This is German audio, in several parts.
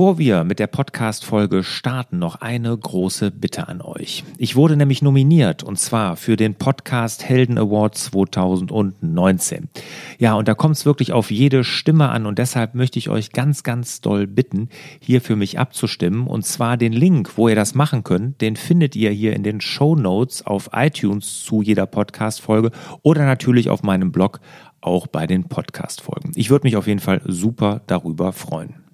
Bevor wir mit der Podcast-Folge starten, noch eine große Bitte an euch. Ich wurde nämlich nominiert und zwar für den Podcast Helden Award 2019. Ja, und da kommt es wirklich auf jede Stimme an und deshalb möchte ich euch ganz, ganz doll bitten, hier für mich abzustimmen. Und zwar den Link, wo ihr das machen könnt, den findet ihr hier in den Show Notes auf iTunes zu jeder Podcast-Folge oder natürlich auf meinem Blog auch bei den Podcast-Folgen. Ich würde mich auf jeden Fall super darüber freuen.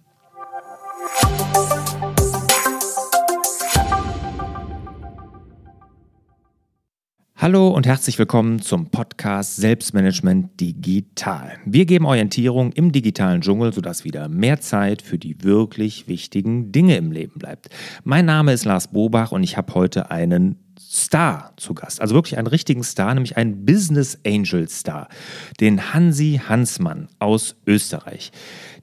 Hallo und herzlich willkommen zum Podcast Selbstmanagement Digital. Wir geben Orientierung im digitalen Dschungel, sodass wieder mehr Zeit für die wirklich wichtigen Dinge im Leben bleibt. Mein Name ist Lars Bobach und ich habe heute einen Star zu Gast, also wirklich einen richtigen Star, nämlich einen Business Angel Star, den Hansi Hansmann aus Österreich.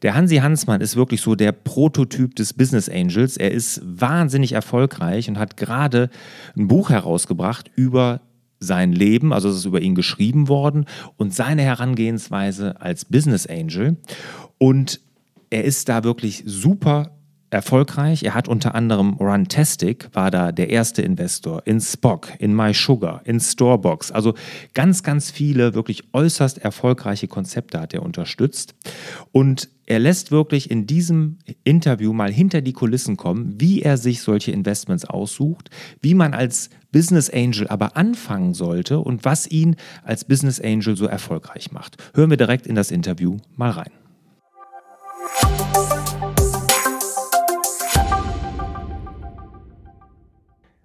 Der Hansi Hansmann ist wirklich so der Prototyp des Business Angels. Er ist wahnsinnig erfolgreich und hat gerade ein Buch herausgebracht über sein Leben, also es ist über ihn geschrieben worden und seine Herangehensweise als Business Angel. Und er ist da wirklich super erfolgreich. Er hat unter anderem Runtastic, war da der erste Investor, in Spock, in MySugar, in Storebox. Also ganz, ganz viele wirklich äußerst erfolgreiche Konzepte hat er unterstützt. Und er lässt wirklich in diesem Interview mal hinter die Kulissen kommen, wie er sich solche Investments aussucht, wie man als Business Angel aber anfangen sollte und was ihn als Business Angel so erfolgreich macht. Hören wir direkt in das Interview mal rein.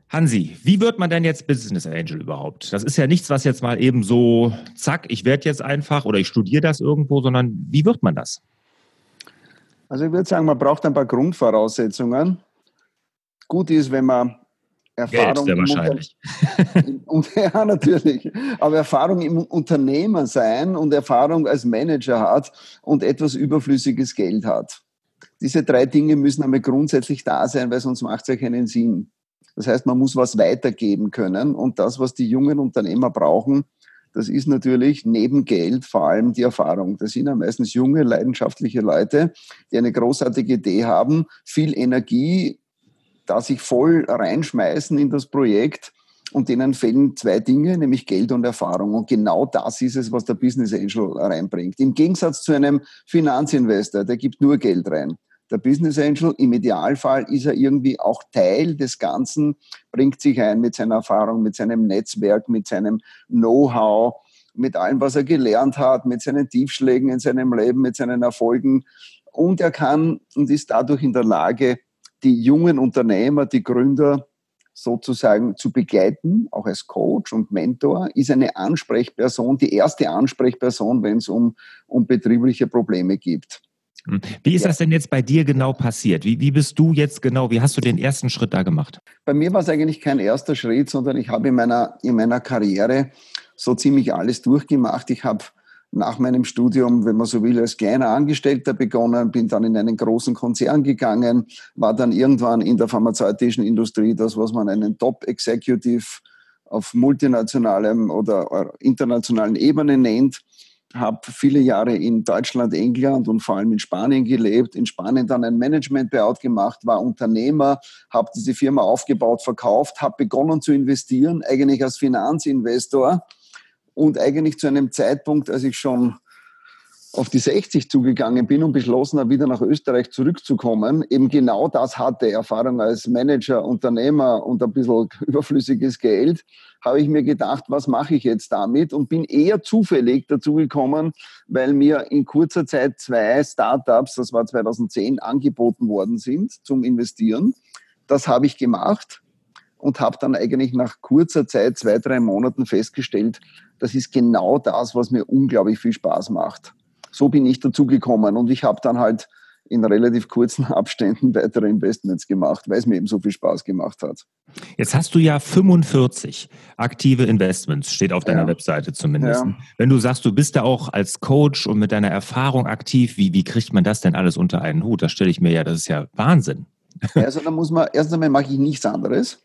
Hansi, wie wird man denn jetzt Business Angel überhaupt? Das ist ja nichts, was jetzt mal eben so, zack, ich werde jetzt einfach oder ich studiere das irgendwo, sondern wie wird man das? Also ich würde sagen, man braucht ein paar Grundvoraussetzungen. Gut ist, wenn man Erfahrung Geld, sehr wahrscheinlich. Und, ja, natürlich. Aber Erfahrung im Unternehmer sein und Erfahrung als Manager hat und etwas überflüssiges Geld hat. Diese drei Dinge müssen einmal grundsätzlich da sein, weil sonst macht es ja keinen Sinn. Das heißt, man muss was weitergeben können. Und das, was die jungen Unternehmer brauchen, das ist natürlich neben Geld vor allem die Erfahrung. Das sind ja meistens junge, leidenschaftliche Leute, die eine großartige Idee haben, viel Energie, da sich voll reinschmeißen in das Projekt und denen fehlen zwei Dinge, nämlich Geld und Erfahrung. Und genau das ist es, was der Business Angel reinbringt. Im Gegensatz zu einem Finanzinvestor, der gibt nur Geld rein. Der Business Angel, im Idealfall ist er irgendwie auch Teil des Ganzen, bringt sich ein mit seiner Erfahrung, mit seinem Netzwerk, mit seinem Know-how, mit allem, was er gelernt hat, mit seinen Tiefschlägen in seinem Leben, mit seinen Erfolgen. Und er kann und ist dadurch in der Lage, die jungen Unternehmer, die Gründer sozusagen zu begleiten, auch als Coach und Mentor, ist eine Ansprechperson, die erste Ansprechperson, wenn es um, um betriebliche Probleme geht. Hm. Wie ist ja. das denn jetzt bei dir genau passiert? Wie, wie bist du jetzt genau, wie hast du den ersten Schritt da gemacht? Bei mir war es eigentlich kein erster Schritt, sondern ich habe in meiner, in meiner Karriere so ziemlich alles durchgemacht. Ich habe nach meinem Studium, wenn man so will, als kleiner Angestellter begonnen, bin dann in einen großen Konzern gegangen, war dann irgendwann in der pharmazeutischen Industrie das, was man einen Top-Executive auf multinationalem oder internationalen Ebene nennt. Habe viele Jahre in Deutschland, England und vor allem in Spanien gelebt, in Spanien dann ein Management-Buyout gemacht, war Unternehmer, habe diese Firma aufgebaut, verkauft, habe begonnen zu investieren, eigentlich als Finanzinvestor und eigentlich zu einem Zeitpunkt, als ich schon auf die 60 zugegangen bin und beschlossen habe, wieder nach Österreich zurückzukommen, eben genau das hatte, Erfahrung als Manager, Unternehmer und ein bisschen überflüssiges Geld, habe ich mir gedacht, was mache ich jetzt damit und bin eher zufällig dazu gekommen, weil mir in kurzer Zeit zwei Startups, das war 2010, angeboten worden sind zum Investieren. Das habe ich gemacht und habe dann eigentlich nach kurzer Zeit, zwei, drei Monaten festgestellt, das ist genau das, was mir unglaublich viel Spaß macht so bin ich dazu gekommen und ich habe dann halt in relativ kurzen Abständen weitere Investments gemacht, weil es mir eben so viel Spaß gemacht hat. Jetzt hast du ja 45 aktive Investments, steht auf deiner ja. Webseite zumindest. Ja. Wenn du sagst, du bist da auch als Coach und mit deiner Erfahrung aktiv, wie, wie kriegt man das denn alles unter einen Hut? Das stelle ich mir ja, das ist ja Wahnsinn. Ja, also da muss man, erst einmal mache ich nichts anderes.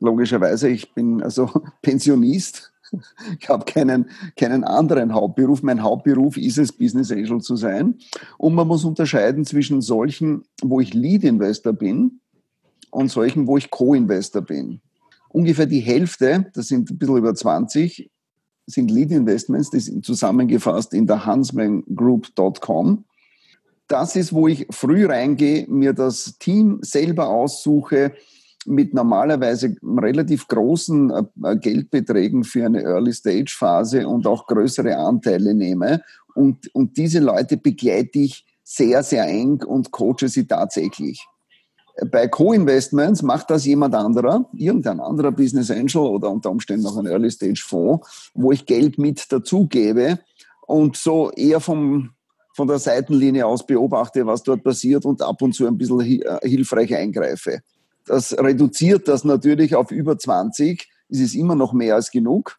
Logischerweise, ich bin also Pensionist Ich habe keinen, keinen anderen Hauptberuf. Mein Hauptberuf ist es, Business Angel zu sein. Und man muss unterscheiden zwischen solchen, wo ich Lead Investor bin und solchen, wo ich Co-Investor bin. Ungefähr die Hälfte, das sind ein bisschen über 20, sind Lead Investments, die sind zusammengefasst in der huntsmangroup.com. Das ist, wo ich früh reingehe, mir das Team selber aussuche, mit normalerweise relativ großen äh, Geldbeträgen für eine Early-Stage-Phase und auch größere Anteile nehme. Und, und diese Leute begleite ich sehr, sehr eng und coache sie tatsächlich. Bei Co-Investments macht das jemand anderer, irgendein anderer Business Angel oder unter Umständen auch ein Early-Stage-Fonds, wo ich Geld mit dazugebe und so eher vom, von der Seitenlinie aus beobachte, was dort passiert und ab und zu ein bisschen äh, hilfreich eingreife. Das reduziert das natürlich auf über 20. Es ist immer noch mehr als genug.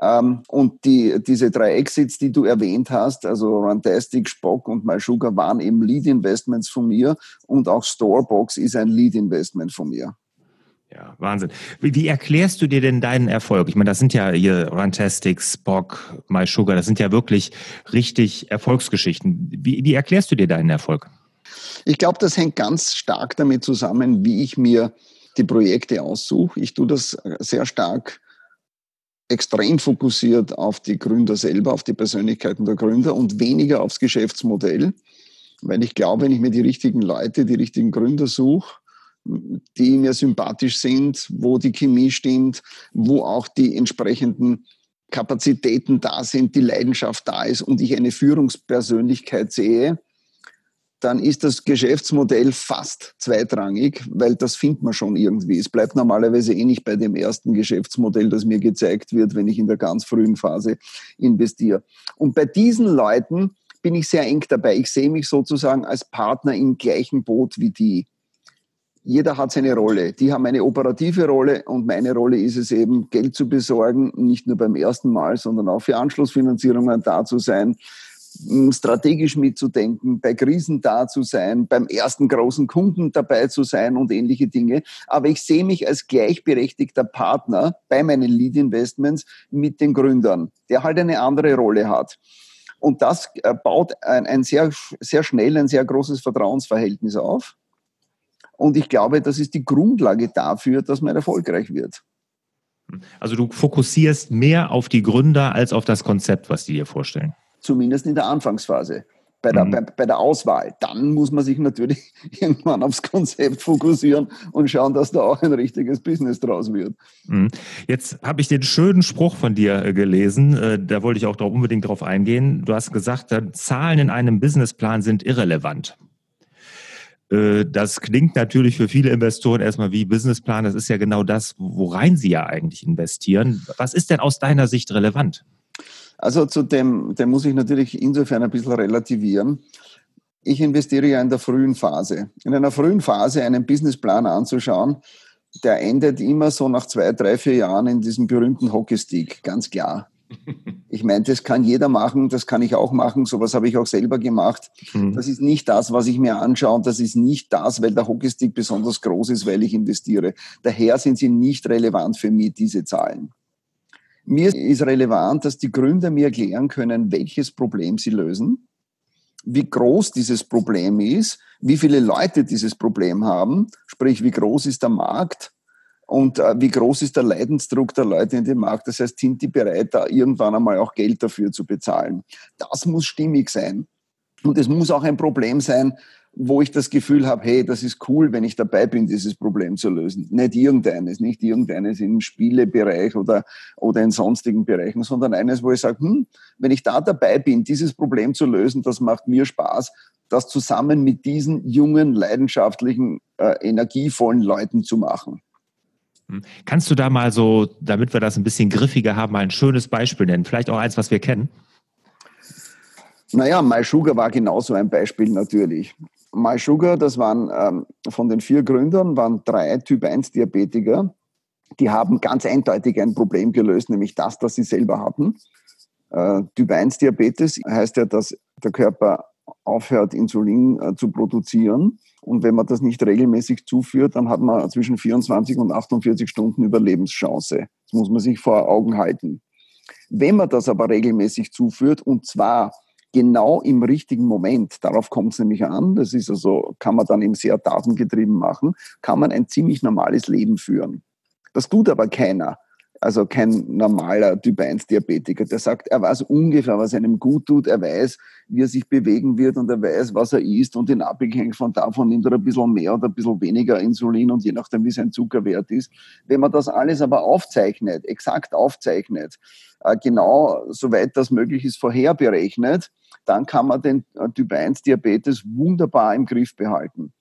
Ähm, und die, diese drei Exits, die du erwähnt hast, also Rantastic, Spock und MySugar, waren eben Lead-Investments von mir und auch Storebox ist ein Lead-Investment von mir. Ja, Wahnsinn. Wie, wie, erklärst du dir denn deinen Erfolg? Ich meine, das sind ja hier Rantastic, Spock, MySugar, das sind ja wirklich richtig Erfolgsgeschichten. Wie, wie erklärst du dir deinen Erfolg? Ich glaube, das hängt ganz stark damit zusammen, wie ich mir die Projekte aussuche. Ich tue das sehr stark extrem fokussiert auf die Gründer selber, auf die Persönlichkeiten der Gründer und weniger aufs Geschäftsmodell, weil ich glaube, wenn ich mir die richtigen Leute, die richtigen Gründer suche, die mir sympathisch sind, wo die Chemie stimmt, wo auch die entsprechenden Kapazitäten da sind, die Leidenschaft da ist und ich eine Führungspersönlichkeit sehe, dann ist das Geschäftsmodell fast zweitrangig, weil das findet man schon irgendwie. Es bleibt normalerweise eh nicht bei dem ersten Geschäftsmodell, das mir gezeigt wird, wenn ich in der ganz frühen Phase investiere. Und bei diesen Leuten bin ich sehr eng dabei. Ich sehe mich sozusagen als Partner im gleichen Boot wie die. Jeder hat seine Rolle. Die haben eine operative Rolle und meine Rolle ist es eben, Geld zu besorgen, nicht nur beim ersten Mal, sondern auch für Anschlussfinanzierungen da zu sein, strategisch mitzudenken, bei Krisen da zu sein, beim ersten großen Kunden dabei zu sein und ähnliche Dinge. Aber ich sehe mich als gleichberechtigter Partner bei meinen Lead Investments mit den Gründern, der halt eine andere Rolle hat. Und das äh, baut ein, ein sehr, sehr schnell ein sehr großes Vertrauensverhältnis auf. Und ich glaube, das ist die Grundlage dafür, dass man erfolgreich wird. Also du fokussierst mehr auf die Gründer als auf das Konzept, was die dir vorstellen zumindest in der Anfangsphase. Bei der, mhm. bei, bei, der Auswahl. Dann muss man sich natürlich irgendwann aufs Konzept fokussieren und schauen, dass da auch ein richtiges Business draus wird. Mhm. Jetzt habe ich den schönen Spruch von dir äh, gelesen, äh, da wollte ich auch unbedingt drauf eingehen. Du hast gesagt, Zahlen in einem Businessplan sind irrelevant. Äh, das klingt natürlich für viele Investoren erstmal wie Businessplan. Das ist ja genau das, worein sie ja eigentlich investieren. Was ist denn aus deiner Sicht relevant? Also zu dem, dem muss ich natürlich insofern ein bisschen relativieren. Ich investiere ja in der frühen Phase. In einer frühen Phase einen Businessplan anzuschauen, der endet immer so nach zwei, drei, vier Jahren in diesem berühmten Hockeystick, ganz klar. Ich meine, das kann jeder machen, das kann ich auch machen, sowas habe ich auch selber gemacht. Mhm. Das ist nicht das, was ich mir anschaue und das ist nicht das, weil der Hockeystick besonders groß ist, weil ich investiere. Daher sind sie nicht relevant für mich, diese Zahlen. Mir ist relevant, dass die Gründer mir erklären können, welches Problem sie lösen, wie groß dieses Problem ist, wie viele Leute dieses Problem haben, sprich, wie groß ist der Markt und äh, wie groß ist der Leidensdruck der Leute in dem Markt. Das heißt, sind die bereit, da irgendwann einmal auch Geld dafür zu bezahlen. Das muss stimmig sein. Und es muss auch ein Problem sein, wo ich das Gefühl habe, hey, das ist cool, wenn ich dabei bin, dieses Problem zu lösen. Nicht irgendeines, nicht irgendeines im Spielebereich oder, oder in sonstigen Bereichen, sondern eines, wo ich sage, hm, wenn ich da dabei bin, dieses Problem zu lösen, das macht mir Spaß, das zusammen mit diesen jungen, leidenschaftlichen, äh, energievollen Leuten zu machen. Hm. Kannst du da mal so, damit wir das ein bisschen griffiger haben, mal ein schönes Beispiel nennen? Vielleicht auch eins, was wir kennen? Naja, MySugar war genauso ein Beispiel natürlich. MySugar, das waren ähm, von den vier Gründern, waren drei Typ-1-Diabetiker. Die haben ganz eindeutig ein Problem gelöst, nämlich das, das sie selber hatten. Äh, Typ-1-Diabetes heißt ja, dass der Körper aufhört, Insulin äh, zu produzieren. Und wenn man das nicht regelmäßig zuführt, dann hat man zwischen 24 und 48 Stunden Überlebenschance. Das muss man sich vor Augen halten. Wenn man das aber regelmäßig zuführt, und zwar genau im richtigen Moment, darauf kommt es nämlich an, das ist also, kann man dann eben sehr datengetrieben machen, kann man ein ziemlich normales Leben führen. Das tut aber keiner also kein normaler Typ 1 Diabetiker, der sagt, er weiß ungefähr, was einem gut tut, er weiß, wie er sich bewegen wird und er weiß, was er isst und in Abhängigkeit von davon nimmt er ein bisschen mehr oder ein bisschen weniger Insulin und je nachdem, wie sein Zuckerwert ist. Wenn man das alles aber aufzeichnet, exakt aufzeichnet, äh, genau soweit das möglich ist, vorherberechnet, dann kann man den äh, Typ 1 Diabetes wunderbar im Griff behalten.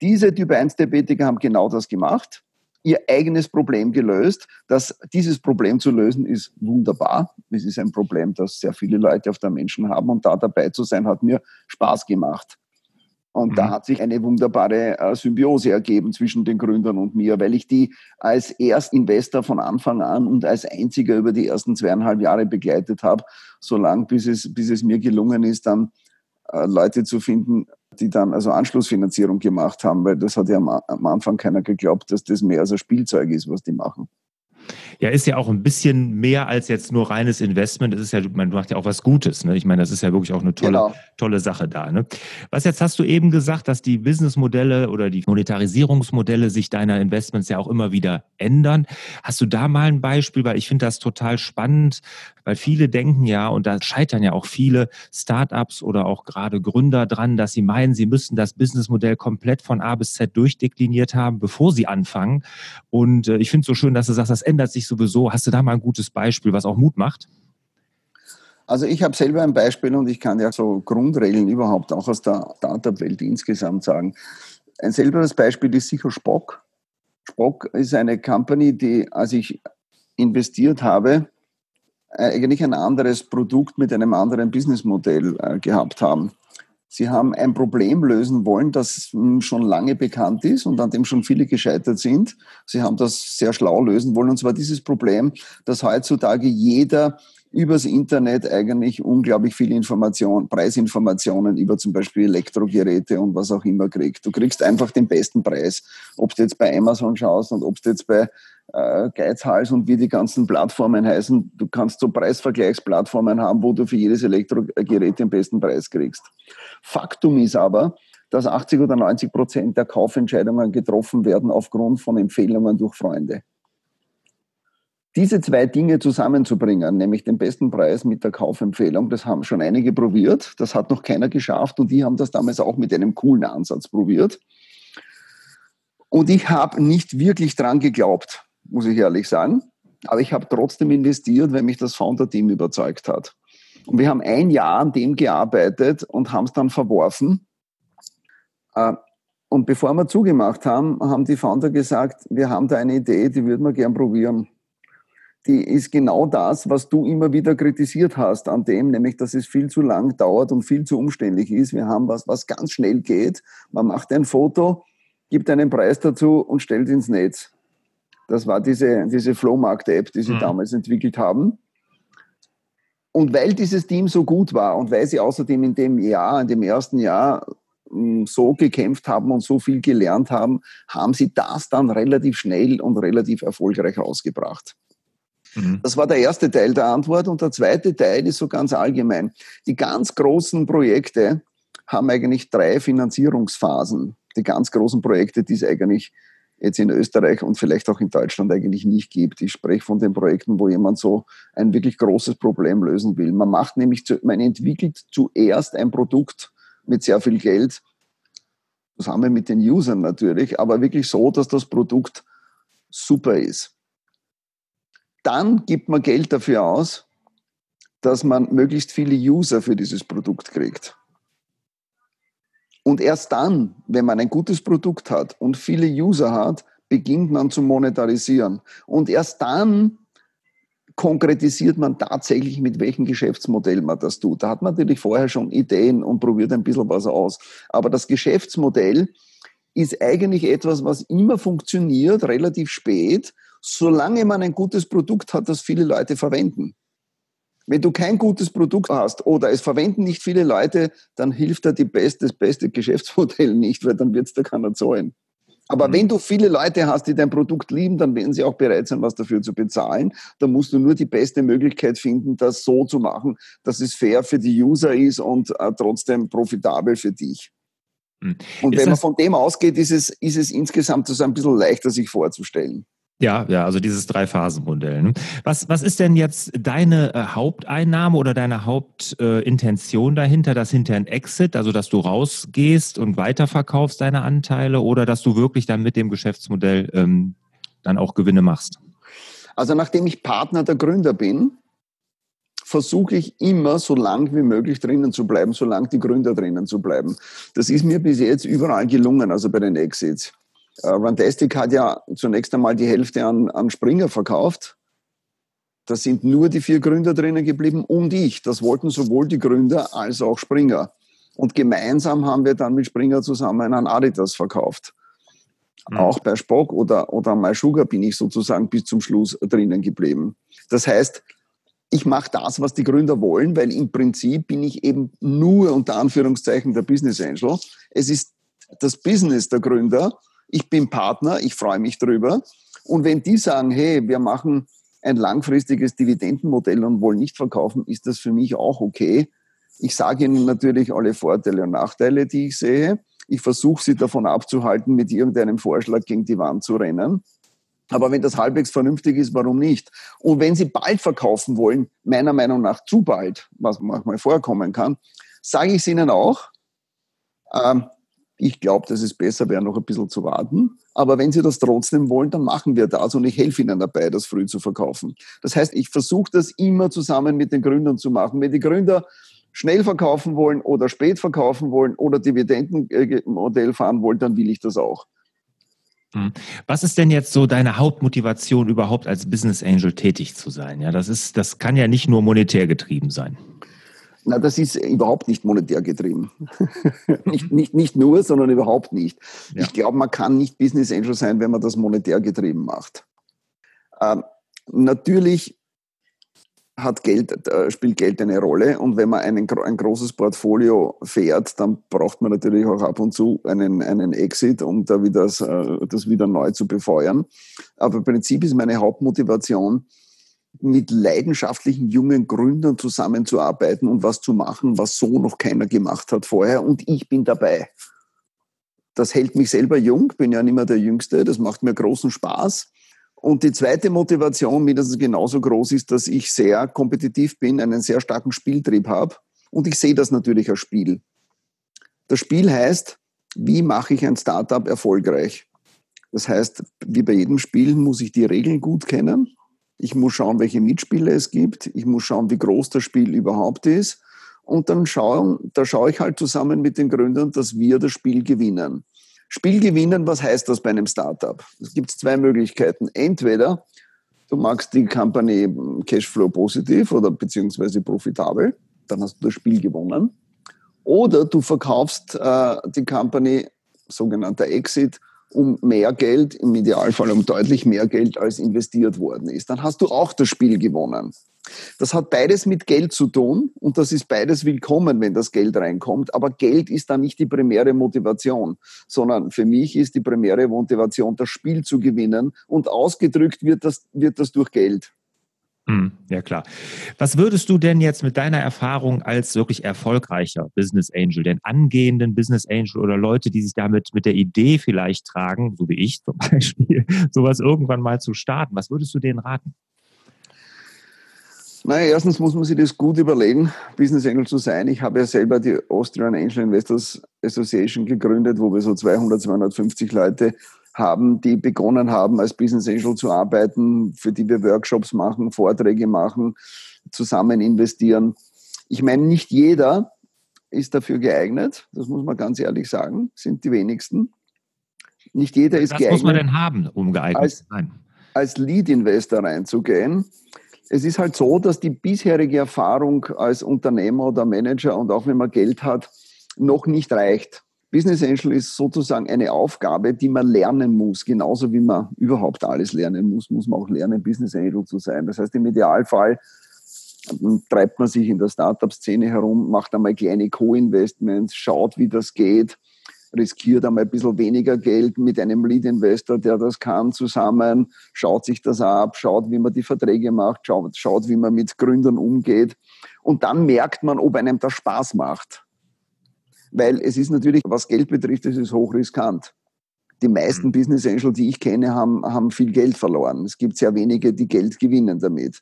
Diese Typ 1 Diabetiker haben genau das gemacht ihr eigenes Problem gelöst. Das, dieses Problem zu lösen ist wunderbar. Es ist ein Problem, das sehr viele Leute auf der Menschen haben und da dabei zu sein, hat mir Spaß gemacht. Und mhm. da hat sich eine wunderbare äh, Symbiose ergeben zwischen den Gründern und mir, weil ich die als Erstinvestor von Anfang an und als einziger über die ersten zweieinhalb Jahre begleitet habe, solange bis es, bis es mir gelungen ist, dann äh, Leute zu finden, die dann also Anschlussfinanzierung gemacht haben, weil das hat ja am, am Anfang keiner geglaubt, dass das mehr als ein Spielzeug ist, was die machen. Ja, ist ja auch ein bisschen mehr als jetzt nur reines Investment. Es ist ja, man macht ja auch was Gutes. Ne? Ich meine, das ist ja wirklich auch eine tolle, genau. tolle Sache da. Ne? Was jetzt hast du eben gesagt, dass die Businessmodelle oder die Monetarisierungsmodelle sich deiner Investments ja auch immer wieder ändern. Hast du da mal ein Beispiel? Weil ich finde das total spannend, weil viele denken ja, und da scheitern ja auch viele Startups oder auch gerade Gründer dran, dass sie meinen, sie müssten das Businessmodell komplett von A bis Z durchdekliniert haben, bevor sie anfangen. Und äh, ich finde es so schön, dass du sagst, das ändert sich sowieso. Hast du da mal ein gutes Beispiel, was auch Mut macht? Also ich habe selber ein Beispiel und ich kann ja so Grundregeln überhaupt auch aus der Startup-Welt insgesamt sagen. Ein selberes Beispiel ist sicher Spock. Spock ist eine Company, die, als ich investiert habe, eigentlich ein anderes Produkt mit einem anderen Businessmodell äh, gehabt haben. Sie haben ein Problem lösen wollen, das schon lange bekannt ist und an dem schon viele gescheitert sind. Sie haben das sehr schlau lösen wollen, und zwar dieses Problem, dass heutzutage jeder übers Internet eigentlich unglaublich viele Informationen, Preisinformationen über zum Beispiel Elektrogeräte und was auch immer kriegt. Du kriegst einfach den besten Preis. Ob du jetzt bei Amazon schaust und ob du jetzt bei äh, Geizhals und wie die ganzen Plattformen heißen, du kannst so Preisvergleichsplattformen haben, wo du für jedes Elektrogerät den besten Preis kriegst. Faktum ist aber, dass 80 oder 90 Prozent der Kaufentscheidungen getroffen werden aufgrund von Empfehlungen durch Freunde. Diese zwei Dinge zusammenzubringen, nämlich den besten Preis mit der Kaufempfehlung, das haben schon einige probiert. Das hat noch keiner geschafft und die haben das damals auch mit einem coolen Ansatz probiert. Und ich habe nicht wirklich dran geglaubt, muss ich ehrlich sagen. Aber ich habe trotzdem investiert, weil mich das Founder-Team überzeugt hat. Und wir haben ein Jahr an dem gearbeitet und haben es dann verworfen. Äh, und bevor wir zugemacht haben, haben die Founder gesagt, wir haben da eine Idee, die würden wir gern probieren die ist genau das, was du immer wieder kritisiert hast an dem, nämlich, dass es viel zu lang dauert und viel zu umständlich ist. Wir haben was, was ganz schnell geht. Man macht ein Foto, gibt einen Preis dazu und stellt ins Netz. Das war diese, diese Flohmarkt-App, die sie mhm. damals entwickelt haben. Und weil dieses Team so gut war und weil sie außerdem in dem Jahr, in dem ersten Jahr hm, so gekämpft haben und so viel gelernt haben, haben sie das dann relativ schnell und relativ erfolgreich rausgebracht. Mhm. Das war der erste Teil der Antwort. Und der zweite Teil ist so ganz allgemein. Die ganz großen Projekte haben eigentlich drei Finanzierungsphasen. Die ganz großen Projekte, die es eigentlich jetzt in Österreich und vielleicht auch in Deutschland eigentlich nicht gibt. Ich spreche von den Projekten, wo jemand so ein wirklich großes Problem lösen will. Man macht nämlich, man entwickelt zuerst ein Produkt mit sehr viel Geld, zusammen mit den Usern natürlich, aber wirklich so, dass das Produkt super ist dann gibt man Geld dafür aus, dass man möglichst viele User für dieses Produkt kriegt. Und erst dann, wenn man ein gutes Produkt hat und viele User hat, beginnt man zu monetarisieren. Und erst dann konkretisiert man tatsächlich, mit welchem Geschäftsmodell man das tut. Da hat man natürlich vorher schon Ideen und probiert ein bisschen was aus. Aber das Geschäftsmodell ist eigentlich etwas, was immer funktioniert, relativ spät solange man ein gutes Produkt hat, das viele Leute verwenden. Wenn du kein gutes Produkt hast oder es verwenden nicht viele Leute, dann hilft dir die beste, das beste Geschäftsmodell nicht, weil dann wird es da keiner zahlen. Aber mhm. wenn du viele Leute hast, die dein Produkt lieben, dann werden sie auch bereit sein, was dafür zu bezahlen. Da musst du nur die beste Möglichkeit finden, das so zu machen, dass es fair für die User ist und äh, trotzdem profitabel für dich. Mhm. Und ist wenn man von dem ausgeht, ist es, ist es insgesamt so ein bisschen leichter, sich vorzustellen. Ja, ja, also dieses Drei-Phasen-Modell. Ne? Was, was ist denn jetzt deine äh, Haupteinnahme oder deine Hauptintention äh, dahinter, dass hinter ein Exit, also dass du rausgehst und weiterverkaufst deine Anteile oder dass du wirklich dann mit dem Geschäftsmodell ähm, dann auch Gewinne machst? Also nachdem ich Partner der Gründer bin, versuche ich immer so lang wie möglich drinnen zu bleiben, solange die Gründer drinnen zu bleiben. Das ist mir bis jetzt überall gelungen, also bei den Exits. Äh, Rantastic hat ja zunächst einmal die Hälfte an, an Springer verkauft. Da sind nur die vier Gründer drinnen geblieben und ich. Das wollten sowohl die Gründer als auch Springer. Und gemeinsam haben wir dann mit Springer zusammen an Adidas verkauft. Mhm. Auch bei Spock oder, oder MySugar bin ich sozusagen bis zum Schluss drinnen geblieben. Das heißt, ich mache das, was die Gründer wollen, weil im Prinzip bin ich eben nur unter Anführungszeichen der Business Angel. Es ist das Business der Gründer ich bin Partner, ich freue mich drüber. Und wenn die sagen, hey, wir machen ein langfristiges Dividendenmodell und wollen nicht verkaufen, ist das für mich auch okay. Ich sage ihnen natürlich alle Vorteile und Nachteile, die ich sehe. Ich versuche sie davon abzuhalten, mit irgendeinem Vorschlag gegen die Wand zu rennen. Aber wenn das halbwegs vernünftig ist, warum nicht? Und wenn Sie bald verkaufen wollen, meiner Meinung nach zu bald, was manchmal vorkommen kann, sage ich es Ihnen auch. Ähm, ich glaube, dass es besser wäre, noch ein bisschen zu warten. Aber wenn Sie das trotzdem wollen, dann machen wir das und ich helfe Ihnen dabei, das früh zu verkaufen. Das heißt, ich versuche das immer zusammen mit den Gründern zu machen. Wenn die Gründer schnell verkaufen wollen oder spät verkaufen wollen oder Dividendenmodell fahren wollen, dann will ich das auch. Hm. Was ist denn jetzt so deine Hauptmotivation, überhaupt als Business Angel tätig zu sein? Ja, das ist, das kann ja nicht nur monetär getrieben sein. Na, das ist überhaupt nicht monetär getrieben. nicht, nicht, nicht nur, sondern überhaupt nicht. Ja. Ich glaube, man kann nicht Business Angel sein, wenn man das monetär getrieben macht. Ähm, natürlich hat Geld, äh, spielt Geld eine Rolle und wenn man einen, ein großes Portfolio fährt, dann braucht man natürlich auch ab und zu einen, einen Exit, um da wieder das, äh, das wieder neu zu befeuern. Aber im Prinzip ist meine Hauptmotivation, mit leidenschaftlichen jungen Gründern zusammenzuarbeiten und was zu machen, was so noch keiner gemacht hat vorher. Und ich bin dabei. Das hält mich selber jung, bin ja nicht mehr der Jüngste, das macht mir großen Spaß. Und die zweite Motivation, mindestens genauso groß, ist, dass ich sehr kompetitiv bin, einen sehr starken Spieltrieb habe. Und ich sehe das natürlich als Spiel. Das Spiel heißt, wie mache ich ein Startup erfolgreich? Das heißt, wie bei jedem Spiel muss ich die Regeln gut kennen. Ich muss schauen, welche Mitspieler es gibt. Ich muss schauen, wie groß das Spiel überhaupt ist. Und dann schauen, da schaue ich halt zusammen mit den Gründern, dass wir das Spiel gewinnen. Spiel gewinnen, was heißt das bei einem Startup? Es gibt zwei Möglichkeiten. Entweder du machst die Company Cashflow positiv oder beziehungsweise profitabel, dann hast du das Spiel gewonnen. Oder du verkaufst äh, die Company, sogenannter Exit, um mehr Geld, im Idealfall um deutlich mehr Geld, als investiert worden ist. Dann hast du auch das Spiel gewonnen. Das hat beides mit Geld zu tun und das ist beides willkommen, wenn das Geld reinkommt. Aber Geld ist da nicht die primäre Motivation, sondern für mich ist die primäre Motivation, das Spiel zu gewinnen und ausgedrückt wird das, wird das durch Geld. Hm, ja, klar. Was würdest du denn jetzt mit deiner Erfahrung als wirklich erfolgreicher Business Angel, den angehenden Business Angel oder Leute, die sich damit mit der Idee vielleicht tragen, so wie ich zum Beispiel, sowas irgendwann mal zu starten, was würdest du denen raten? Naja, erstens muss man sich das gut überlegen, Business Angel zu sein. Ich habe ja selber die Austrian Angel Investors Association gegründet, wo wir so 200, 250 Leute haben, die begonnen haben, als Business Angel zu arbeiten, für die wir Workshops machen, Vorträge machen, zusammen investieren. Ich meine, nicht jeder ist dafür geeignet, das muss man ganz ehrlich sagen, sind die wenigsten. Nicht jeder ist Was geeignet. Was muss man denn haben, um geeignet als, zu sein? Als Lead-Investor reinzugehen. Es ist halt so, dass die bisherige Erfahrung als Unternehmer oder Manager und auch wenn man Geld hat, noch nicht reicht. Business Angel ist sozusagen eine Aufgabe, die man lernen muss. Genauso wie man überhaupt alles lernen muss, muss man auch lernen, Business Angel zu sein. Das heißt, im Idealfall ähm, treibt man sich in der Startup-Szene herum, macht einmal kleine Co-Investments, schaut, wie das geht, riskiert einmal ein bisschen weniger Geld mit einem Lead-Investor, der das kann, zusammen, schaut sich das ab, schaut, wie man die Verträge macht, schaut, schaut, wie man mit Gründern umgeht. Und dann merkt man, ob einem das Spaß macht. Weil es ist natürlich, was Geld betrifft, es ist hochriskant. Die meisten mhm. Business Angels, die ich kenne, haben, haben viel Geld verloren. Es gibt sehr wenige, die Geld gewinnen damit.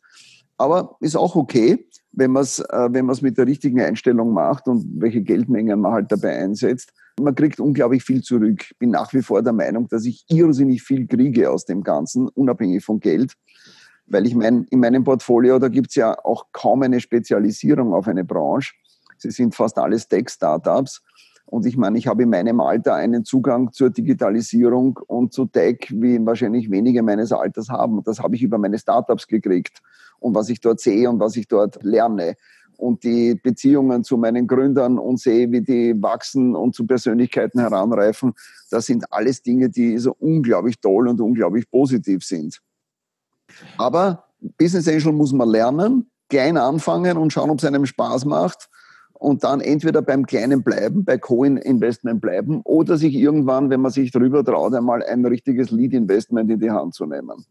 Aber ist auch okay, wenn man es äh, wenn mit der richtigen Einstellung macht und welche Geldmengen man halt dabei einsetzt. Man kriegt unglaublich viel zurück. Ich bin nach wie vor der Meinung, dass ich irrsinnig viel kriege aus dem Ganzen, unabhängig von Geld. Weil ich meine, in meinem Portfolio, da gibt es ja auch kaum eine Spezialisierung auf eine Branche. Sie sind fast alles Tech-Startups. Und ich meine, ich habe in meinem Alter einen Zugang zur Digitalisierung und zu Tech, wie wahrscheinlich wenige meines Alters haben. Das habe ich über meine Startups gekriegt und was ich dort sehe und was ich dort lerne. Und die Beziehungen zu meinen Gründern und sehe, wie die wachsen und zu Persönlichkeiten heranreifen, das sind alles Dinge, die so unglaublich toll und unglaublich positiv sind. Aber Business Angel muss man lernen, klein anfangen und schauen, ob es einem Spaß macht und dann entweder beim Kleinen bleiben, bei Co-Investment bleiben oder sich irgendwann, wenn man sich drüber traut, einmal ein richtiges Lead-Investment in die Hand zu nehmen.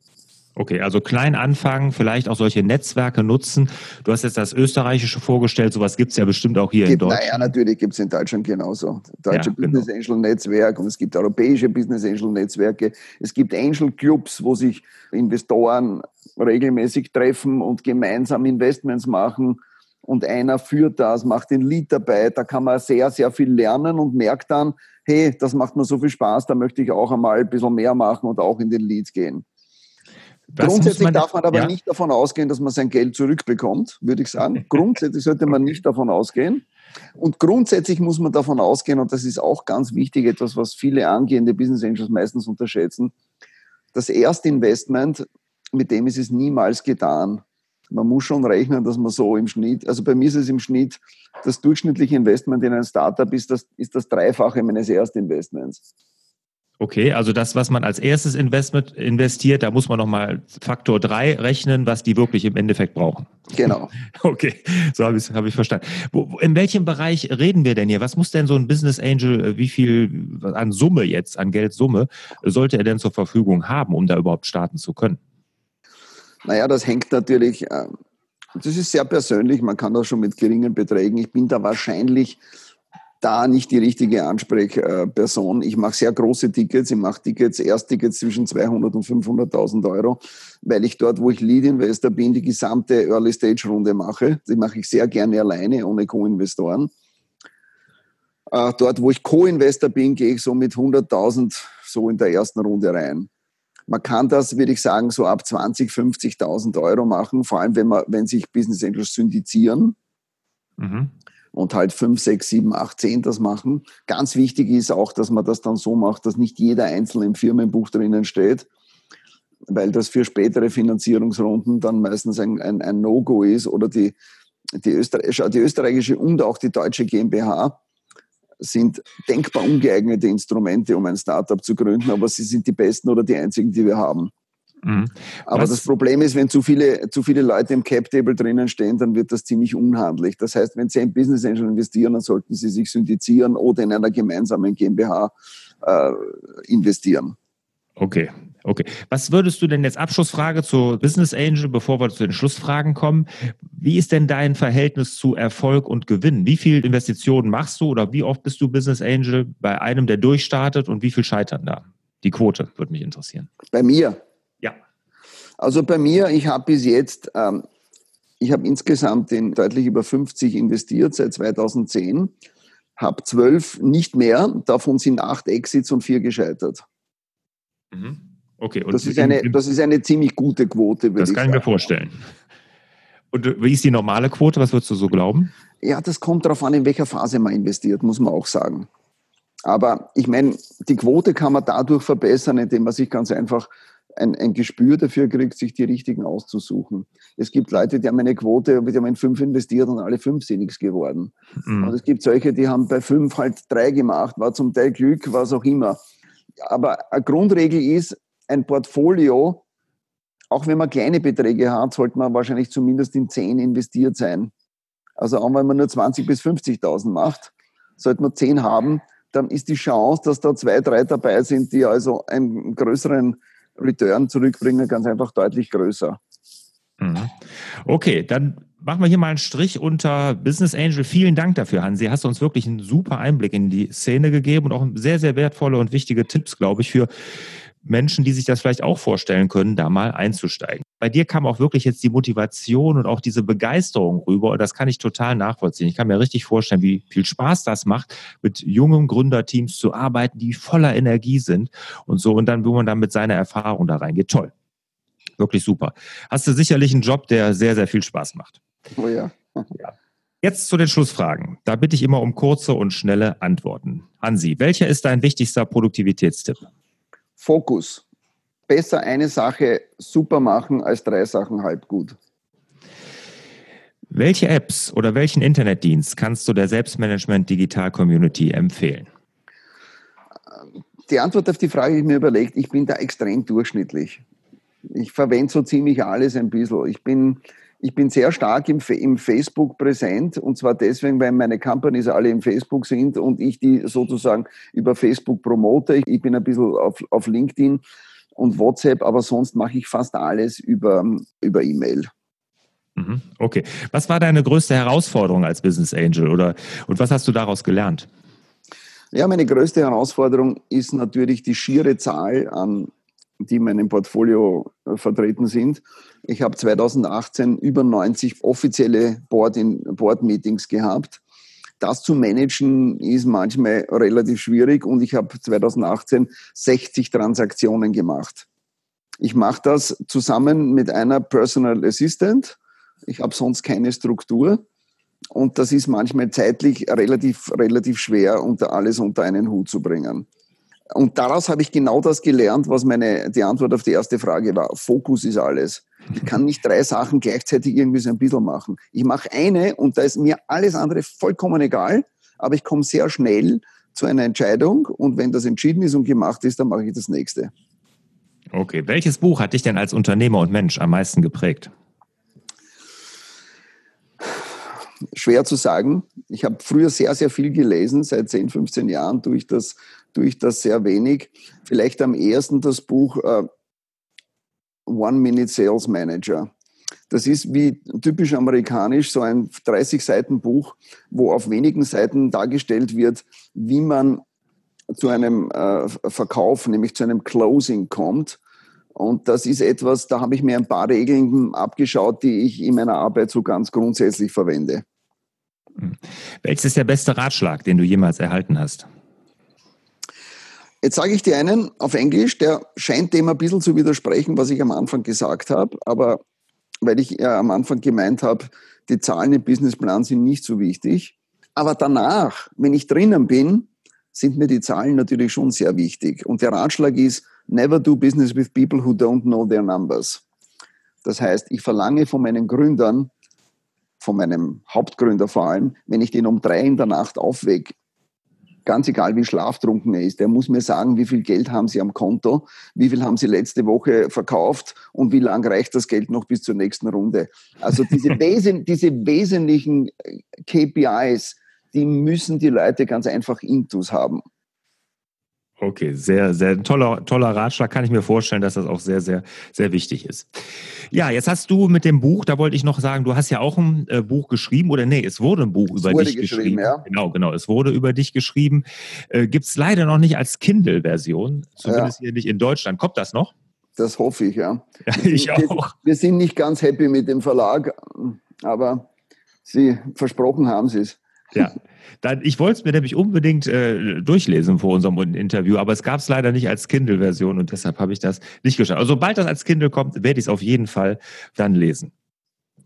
Okay, also klein anfangen, vielleicht auch solche Netzwerke nutzen. Du hast jetzt das Österreichische vorgestellt, sowas gibt es ja bestimmt auch hier gibt, in Deutschland. Naja, natürlich gibt es in Deutschland genauso. Deutsche ja, Business genau. Angel Netzwerk und es gibt europäische Business Angel Netzwerke. Es gibt Angel Clubs, wo sich Investoren regelmäßig treffen und gemeinsam Investments machen und einer führt das, macht den Lied dabei. Da kann man sehr, sehr viel lernen und merkt dann, hey, das macht mir so viel Spaß, da möchte ich auch einmal ein bisschen mehr machen und auch in den Lead gehen. Was Grundsätzlich man, darf man aber ja. nicht davon ausgehen, dass man sein Geld zurückbekommt, würde ich sagen. Grundsätzlich sollte man nicht davon ausgehen. Und grundsätzlich muss man davon ausgehen, und das ist auch ganz wichtig, etwas, was viele angehende Business Angels meistens unterschätzen, das erste Investment, mit dem ist es niemals getan. Man muss schon rechnen, dass man so im Schnitt, also bei mir ist es im Schnitt, das durchschnittliche Investment in ein Startup ist das, ist das Dreifache meines Erstinvestments. Okay, also das, was man als erstes Investment investiert, da muss man nochmal Faktor 3 rechnen, was die wirklich im Endeffekt brauchen. Genau. Okay, so habe ich hab ich verstanden. Wo, in welchem Bereich reden wir denn hier? Was muss denn so ein Business Angel, äh, wie viel an Summe jetzt, an Geldsumme, sollte er denn zur Verfügung haben, um da überhaupt starten zu können? Naja, das hängt natürlich, äh, das ist sehr persönlich, man kann das schon mit geringen Beträgen. Ich bin da wahrscheinlich da nicht die richtige Ansprechperson. Ich mache sehr große Tickets. Ich mache Tickets, Ersttickets zwischen 200 und 500.000 Euro, weil ich dort, wo ich Lead Investor bin, die gesamte Early Stage Runde mache. Die mache ich sehr gerne alleine, ohne Co-Investoren. Äh, dort, wo ich Co-Investor bin, gehe ich so mit 100.000 so in der ersten Runde rein. Man kann das, würde ich sagen, so ab 20, 50.000 Euro machen, vor allem wenn, man, wenn sich Business Angels syndizieren. Mhm und halt 5, 6, 7, 8, 10 das machen. Ganz wichtig ist auch, dass man das dann so macht, dass nicht jeder einzelne im Firmenbuch drinnen steht, weil das für spätere Finanzierungsrunden dann meistens ein, ein, ein No-Go ist oder die, die, Öster die österreichische und auch die deutsche GmbH sind denkbar ungeeignete Instrumente, um ein Startup zu gründen, aber sie sind die besten oder die einzigen, die wir haben. Mhm. Aber Was? das Problem ist, wenn zu viele, zu viele Leute im Cap-Table drinnen stehen, dann wird das ziemlich unhandlich. Das heißt, wenn Sie in Business Angel investieren, dann sollten Sie sich syndizieren oder in einer gemeinsamen GmbH äh, investieren. Okay, okay. Was würdest du denn jetzt Abschlussfrage zu Business Angel, bevor wir zu den Schlussfragen kommen? Wie ist denn dein Verhältnis zu Erfolg und Gewinn? Wie viel Investitionen machst du oder wie oft bist du Business Angel bei einem, der durchstartet und wie viel scheitern da? Die Quote würde mich interessieren. Bei mir? Also bei mir, ich habe bis jetzt, ähm, ich habe insgesamt in deutlich über 50 investiert seit 2010, habe zwölf nicht mehr, davon sind acht Exits und vier gescheitert. Mhm. Okay. Das, ist eine, das ist eine ziemlich gute Quote. Das kann ich mir vorstellen. Und wie ist die normale Quote? Was würdest du so glauben? Ja, das kommt darauf an, in welcher Phase man investiert, muss man auch sagen. Aber ich meine, die Quote kann man dadurch verbessern, indem man sich ganz einfach ein, ein Gespür dafür kriegt, sich die richtigen auszusuchen. Es gibt Leute, die haben eine Quote, die haben in fünf investiert und alle fünf sind nichts geworden. Mhm. Und es gibt solche, die haben bei fünf halt drei gemacht, war zum Teil Glück, was auch immer. Aber eine Grundregel ist, ein Portfolio, auch wenn man kleine Beträge hat, sollte man wahrscheinlich zumindest in zehn investiert sein. Also auch wenn man nur 20.000 bis 50.000 macht, sollte man zehn haben, dann ist die Chance, dass da zwei, drei dabei sind, die also einen größeren Return zurückbringen, ganz einfach deutlich größer. Mhm. Okay, dann machen wir hier mal einen Strich unter Business Angel. Vielen Dank dafür, Hansi. Hast du uns wirklich einen super Einblick in die Szene gegeben und auch sehr, sehr wertvolle und wichtige Tipps, glaube ich, für Menschen, die sich das vielleicht auch vorstellen können, da mal einzusteigen. Bei dir kam auch wirklich jetzt die Motivation und auch diese Begeisterung rüber und das kann ich total nachvollziehen. Ich kann mir richtig vorstellen, wie viel Spaß das macht, mit jungen Gründerteams zu arbeiten, die voller Energie sind und so und dann, wo man dann mit seiner Erfahrung da reingeht. Toll. Wirklich super. Hast du sicherlich einen Job, der sehr, sehr viel Spaß macht. Oh ja. ja. Jetzt zu den Schlussfragen. Da bitte ich immer um kurze und schnelle Antworten. Hansi, welcher ist dein wichtigster Produktivitätstipp? Fokus. Besser eine Sache super machen als drei Sachen halb gut. Welche Apps oder welchen Internetdienst kannst du der Selbstmanagement Digital Community empfehlen? Die Antwort auf die Frage habe ich mir überlegt, ich bin da extrem durchschnittlich. Ich verwende so ziemlich alles ein bisschen. Ich bin, ich bin sehr stark im, im Facebook präsent und zwar deswegen, weil meine Companies alle im Facebook sind und ich die sozusagen über Facebook promote. Ich bin ein bisschen auf, auf LinkedIn und WhatsApp, aber sonst mache ich fast alles über, über E-Mail. Mhm, okay. Was war deine größte Herausforderung als Business Angel oder und was hast du daraus gelernt? Ja, meine größte Herausforderung ist natürlich die schiere Zahl an die in meinem Portfolio äh, vertreten sind. Ich habe 2018 über 90 offizielle Board-Meetings gehabt. Das zu managen ist manchmal relativ schwierig und ich habe 2018 60 Transaktionen gemacht. Ich mache das zusammen mit einer Personal Assistant. Ich habe sonst keine Struktur und das ist manchmal zeitlich relativ, relativ schwer, unter alles unter einen Hut zu bringen. Und daraus habe ich genau das gelernt, was meine, die Antwort auf die erste Frage war. Fokus ist alles. Ich kann nicht drei Sachen gleichzeitig irgendwie so ein bisschen machen. Ich mache eine und da ist mir alles andere vollkommen egal, aber ich komme sehr schnell zu einer Entscheidung und wenn das entschieden ist und gemacht ist, dann mache ich das nächste. Okay, welches Buch hat dich denn als Unternehmer und Mensch am meisten geprägt? Schwer zu sagen. Ich habe früher sehr, sehr viel gelesen. Seit 10, 15 Jahren tue ich das tue ich das sehr wenig. Vielleicht am ersten das Buch äh, One Minute Sales Manager. Das ist wie typisch amerikanisch so ein 30 Seiten Buch, wo auf wenigen Seiten dargestellt wird, wie man zu einem äh, Verkauf, nämlich zu einem Closing kommt. Und das ist etwas, da habe ich mir ein paar Regeln abgeschaut, die ich in meiner Arbeit so ganz grundsätzlich verwende. Hm. Welches ist der beste Ratschlag, den du jemals erhalten hast? Jetzt sage ich dir einen auf Englisch, der scheint dem ein bisschen zu widersprechen, was ich am Anfang gesagt habe, aber weil ich ja am Anfang gemeint habe, die Zahlen im Businessplan sind nicht so wichtig. Aber danach, wenn ich drinnen bin, sind mir die Zahlen natürlich schon sehr wichtig. Und der Ratschlag ist, never do business with people who don't know their numbers. Das heißt, ich verlange von meinen Gründern, von meinem Hauptgründer vor allem, wenn ich den um drei in der Nacht aufwecke, ganz egal wie schlaftrunken er ist, der muss mir sagen, wie viel Geld haben Sie am Konto, wie viel haben Sie letzte Woche verkauft und wie lang reicht das Geld noch bis zur nächsten Runde. Also diese, Wesen, diese wesentlichen KPIs, die müssen die Leute ganz einfach intus haben. Okay, sehr, sehr toller, toller Ratschlag. Kann ich mir vorstellen, dass das auch sehr, sehr, sehr wichtig ist. Ja, jetzt hast du mit dem Buch, da wollte ich noch sagen, du hast ja auch ein äh, Buch geschrieben oder nee, es wurde ein Buch es über dich geschrieben. geschrieben. Ja. Genau, genau, es wurde über dich geschrieben. Äh, Gibt es leider noch nicht als Kindle-Version, zumindest ja. hier nicht in Deutschland. Kommt das noch? Das hoffe ich, ja. ja ich wir, auch. Wir sind nicht ganz happy mit dem Verlag, aber sie versprochen haben sie es. Ja, dann, ich wollte es mir nämlich unbedingt äh, durchlesen vor unserem Interview, aber es gab es leider nicht als Kindle-Version und deshalb habe ich das nicht geschafft. Also sobald das als Kindle kommt, werde ich es auf jeden Fall dann lesen.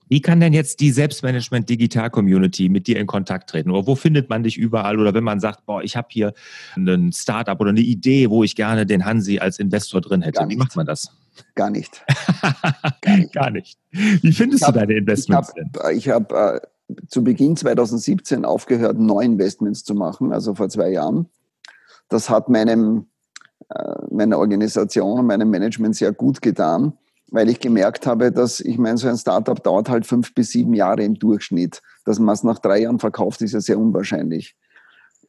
Wie kann denn jetzt die Selbstmanagement Digital Community mit dir in Kontakt treten? Oder wo findet man dich überall? Oder wenn man sagt, boah, ich habe hier ein Startup oder eine Idee, wo ich gerne den Hansi als Investor drin hätte. Wie macht man das? Gar nicht. Gar nicht. Gar nicht. Wie findest hab, du deine Investments ich hab, denn? Ich habe äh, zu Beginn 2017 aufgehört, Neuinvestments zu machen, also vor zwei Jahren. Das hat meinem, äh, meiner Organisation und meinem Management sehr gut getan, weil ich gemerkt habe, dass ich meine, so ein Startup dauert halt fünf bis sieben Jahre im Durchschnitt. Dass man es nach drei Jahren verkauft, ist ja sehr unwahrscheinlich.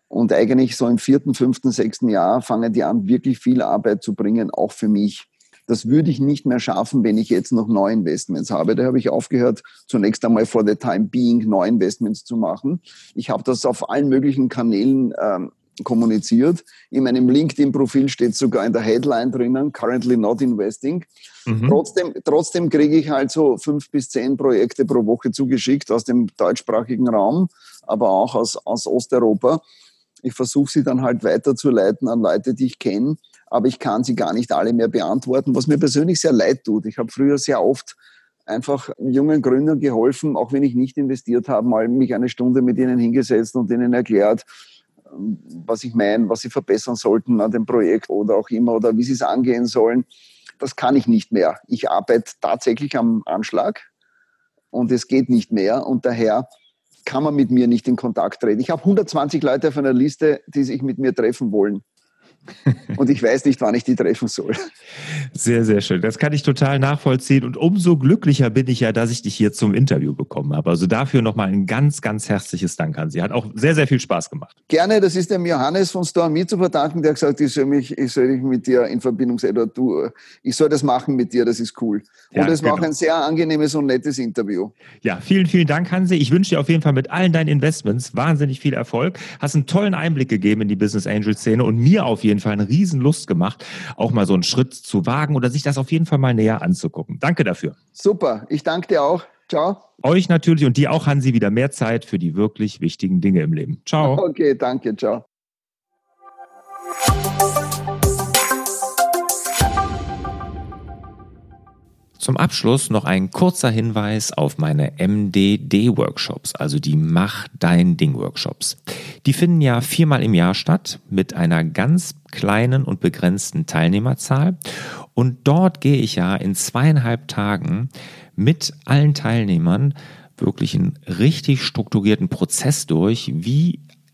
Und eigentlich so im vierten, fünften, sechsten Jahr fangen die an, wirklich viel Arbeit zu bringen, auch für mich. Das würde ich nicht mehr schaffen, wenn ich jetzt noch Neuinvestments habe. Da habe ich aufgehört, zunächst einmal for the time being Neuinvestments zu machen. Ich habe das auf allen möglichen Kanälen ähm, kommuniziert. In meinem LinkedIn-Profil steht sogar in der Headline drinnen, currently not investing. Mhm. Trotzdem, trotzdem kriege ich halt so fünf bis zehn Projekte pro Woche zugeschickt aus dem deutschsprachigen Raum, aber auch aus, aus Osteuropa. Ich versuche sie dann halt weiterzuleiten an Leute, die ich kenne, aber ich kann sie gar nicht alle mehr beantworten, was mir persönlich sehr leid tut. Ich habe früher sehr oft einfach jungen Gründern geholfen, auch wenn ich nicht investiert habe, mal mich eine Stunde mit ihnen hingesetzt und ihnen erklärt, was ich meine, was sie verbessern sollten an dem Projekt oder auch immer oder wie sie es angehen sollen. Das kann ich nicht mehr. Ich arbeite tatsächlich am Anschlag und es geht nicht mehr und daher kann man mit mir nicht in Kontakt treten. Ich habe 120 Leute auf einer Liste, die sich mit mir treffen wollen. Und ich weiß nicht, wann ich die treffen soll. Sehr, sehr schön. Das kann ich total nachvollziehen. Und umso glücklicher bin ich ja, dass ich dich hier zum Interview bekommen habe. Also dafür nochmal ein ganz, ganz herzliches Dank an Sie. Hat auch sehr, sehr viel Spaß gemacht. Gerne. Das ist dem Johannes von Storm zu verdanken, der gesagt hat, ich soll mich, ich soll mich mit dir in Verbindung setzen. Du, ich soll das machen mit dir. Das ist cool. Und es genau. war auch ein sehr angenehmes und nettes Interview. Ja, vielen, vielen Dank, Hansi. Ich wünsche dir auf jeden Fall mit allen deinen Investments wahnsinnig viel Erfolg. Hast einen tollen Einblick gegeben in die Business Angel Szene und mir auf jeden Fall eine riesen Lust gemacht, auch mal so einen Schritt zu wagen oder sich das auf jeden Fall mal näher anzugucken. Danke dafür. Super, ich danke dir auch. Ciao. Euch natürlich und dir auch, Hansi, wieder mehr Zeit für die wirklich wichtigen Dinge im Leben. Ciao. Okay, danke, ciao. Zum Abschluss noch ein kurzer Hinweis auf meine MDD-Workshops, also die Mach dein Ding-Workshops. Die finden ja viermal im Jahr statt mit einer ganz kleinen und begrenzten Teilnehmerzahl. Und dort gehe ich ja in zweieinhalb Tagen mit allen Teilnehmern wirklich einen richtig strukturierten Prozess durch, wie